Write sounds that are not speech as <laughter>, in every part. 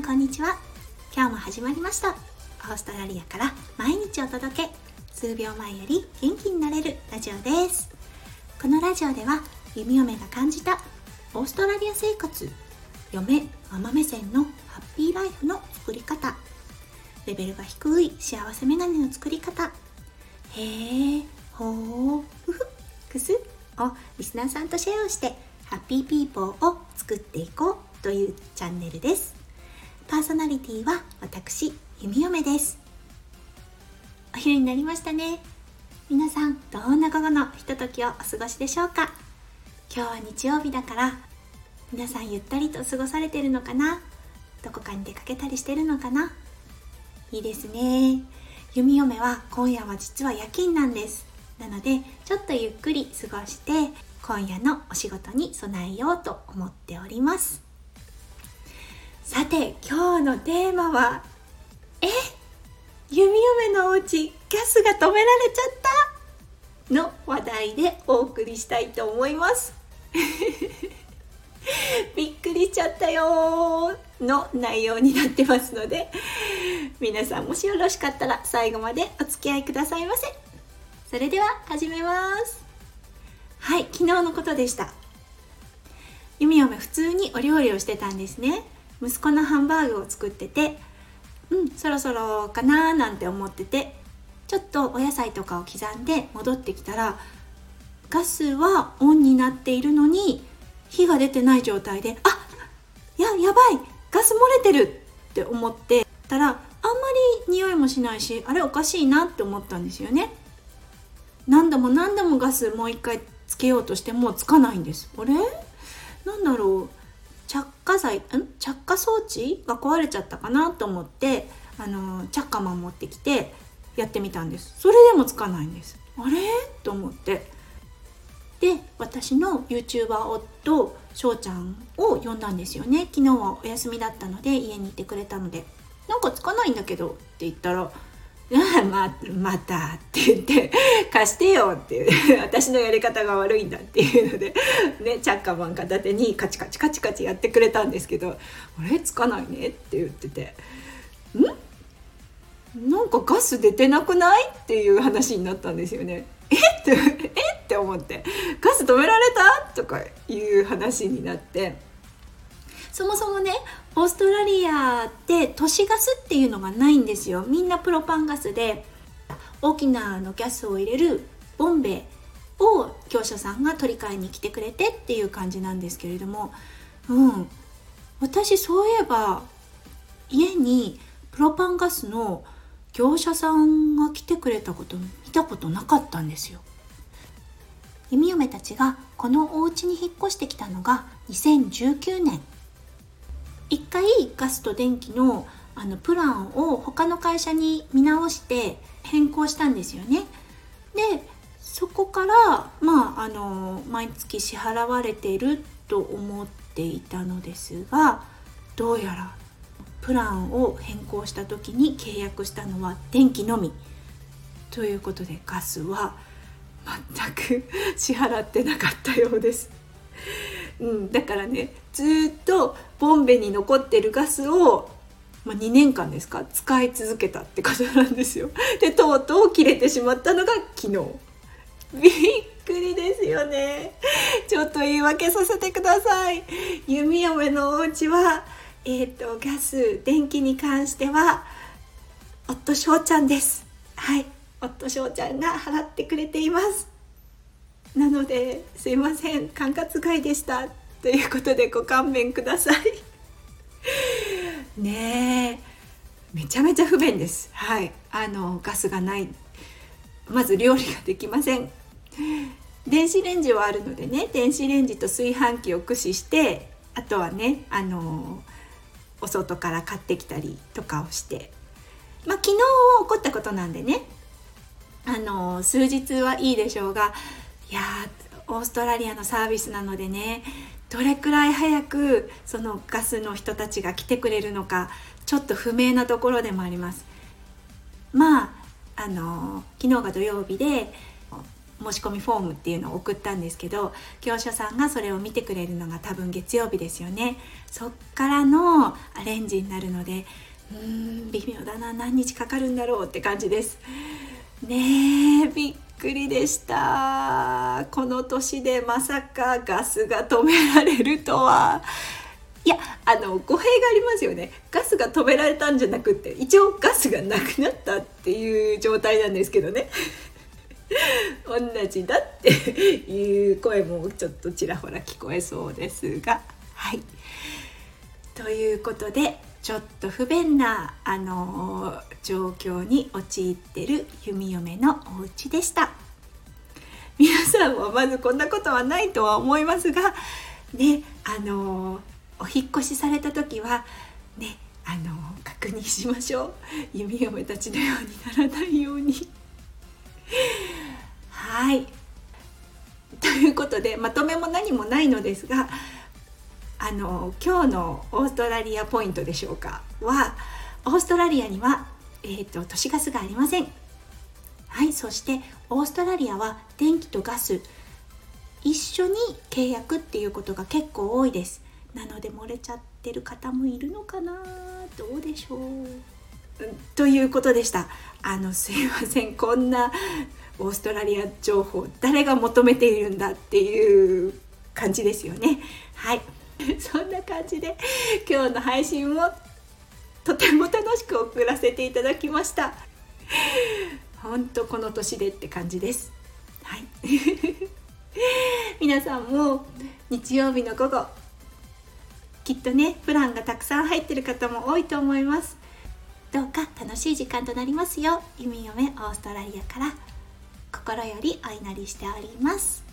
んこんにちは。今日も始まりました。オーストラリアから毎日お届け。数秒前より元気になれるラジオです。このラジオでは弓嫁が感じたオーストラリア生活嫁ママ目線のハッピーライフの作り方レベルが低い幸せメガネの作り方へえほーふふくすをリスナーさんとシェアをしてハッピーピーポーを作っていこうというチャンネルです。パーソナリティは私弓嫁です。お昼になりましたね。皆さんどんな午後のひとときをお過ごしでしょうか？今日は日曜日だから皆さんゆったりと過ごされてるのかな？どこかに出かけたりしてるのかな？いいですね。弓嫁は今夜は実は夜勤なんです。なのでちょっとゆっくり過ごして今夜のお仕事に備えようと思っております。さて今日のテーマはえ？弓嫁のお家ギャスが止められちゃった？の話題でお送りしたいと思います。<laughs> びっくりしちゃったよの内容になってますので皆さんもしよろしかったら最後までお付き合いくださいませ。それでは始めます。はい昨日のことでした。弓嫁普通にお料理をしてたんですね。息子のハンバーグを作っててうんそろそろかなーなんて思っててちょっとお野菜とかを刻んで戻ってきたらガスはオンになっているのに火が出てない状態であややばいガス漏れてるって思ってたらあんまり匂いもしないしあれおかしいなって思ったんですよね。何度も何度もガスもう一回つけようとしてもつかないんです。あれ？なんだろう？着火剤ん？着火装置が壊れちゃったかなと思ってあのチャッカマン持ってきてやってみたんです。それでもつかないんです。あれ？と思って。で私の YouTuber 夫翔ちゃんを呼んだんですよね。昨日はお休みだったので家にいてくれたので。なんかつかないんだけどって言ったら <laughs> ままたって言って貸してよって <laughs> 私のやり方が悪いんだっていうので <laughs> ねチャッカマン片手にカチカチカチカチやってくれたんですけど「あれつかないね」って言ってて「ん？なんかガス出てなくない?」っていう話になったんですよね。え？ってえ？って思って「ガス止められた?」とかいう話になってそもそもねオーストラリアって都市ガスっていうのがないんですよ。みんなプロパンガスで大きなのギャスを入れるボンベを業者さんが取り替えに来てくれてっていう感じなんですけれども。うん。私そういえば家にプロパンガスの業者さんが来てくれたこと見たことなかったんですよ。弓嫁たちがこのお家に引っ越してきたのが2019年一回ガスと電気のあのプランを他の会社に見直して変更したんですよね。でそこからまああの毎月支払われていると思っていたのですがどうやらプランを変更した時に契約したのは電気のみということでガスは全く支払ってなかったようです。うん、だからねずっとボンベに残ってるガスを、まあ、2年間ですか使い続けたってことなんですよ。でとうとう切れてしまったのが昨日。びっくりですよね。ちょっと言い訳させてください。弓嫁のお家はえっ、ー、とガス電気に関しては夫翔ちゃんです。はい、夫翔ちゃんが払ってくれています。なのですいません管轄外でしたということでご勘弁ください。<laughs> ねえめちゃめちゃ不便です。はい。あのガスがない。まず料理ができません。電子レンジはあるのでね電子レンジと炊飯器を駆使してあとはねあのお外から買ってきたりとかをして。まあ昨日起こったことなんでねあの数日はいいでしょうがいやオーストラリアのサービスなのでねどれくらい早くそのガスの人たちが来てくれるのかちょっと不明なところでもあります。まああの昨日が土曜日で申し込みフォームっていうのを送ったんですけど業者さんがそれを見てくれるのが多分月曜日ですよねそっからのアレンジになるのでうーん微妙だな何日かかるんだろうって感じですねえびっくりでした。この年でまさかガスが止められるとは。いやあの語弊がありますよね。ガスが止められたんじゃなくって一応ガスがなくなったっていう状態なんですけどね。<laughs> 同じだっていう声もちょっとちらほら聞こえそうですが。はい。ということでちょっと不便なあの状況に陥ってる弓嫁のお家でした。皆さんはまずこんなことはないとは思いますがねあのお引越しされた時はねあの確認しましょう。弓嫁たちのようにならないように。はい。ということでまとめも何もないのですがあの今日のオーストラリアポイントでしょうか？はオーストラリアには、えーと、都市ガスがありません。はいそしてオーストラリアは電気とガス一緒に契約っていうことが結構多いです。なので漏れちゃってる方もいるのかな？どうでしょう？ということでした。あのすいません。こんなオーストラリア情報誰が求めているんだっていう感じですよね。はい。<laughs> そんな感じで今日の配信もとても楽しく送らせていただきました。本当この年でって感じです。はい。<laughs> 皆さんも日曜日の午後きっとねプランがたくさん入ってる方も多いと思います。どうか楽しい時間となりますよう弓嫁オーストラリアから心よりお祈りしております。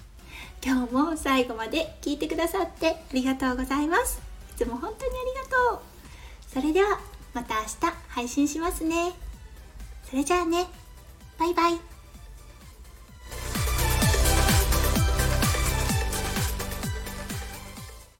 今日も最後まで聞いてくださってありがとうございます。いつも本当にありがとう。それではまた明日配信しますね。それじゃあね。バイバイ。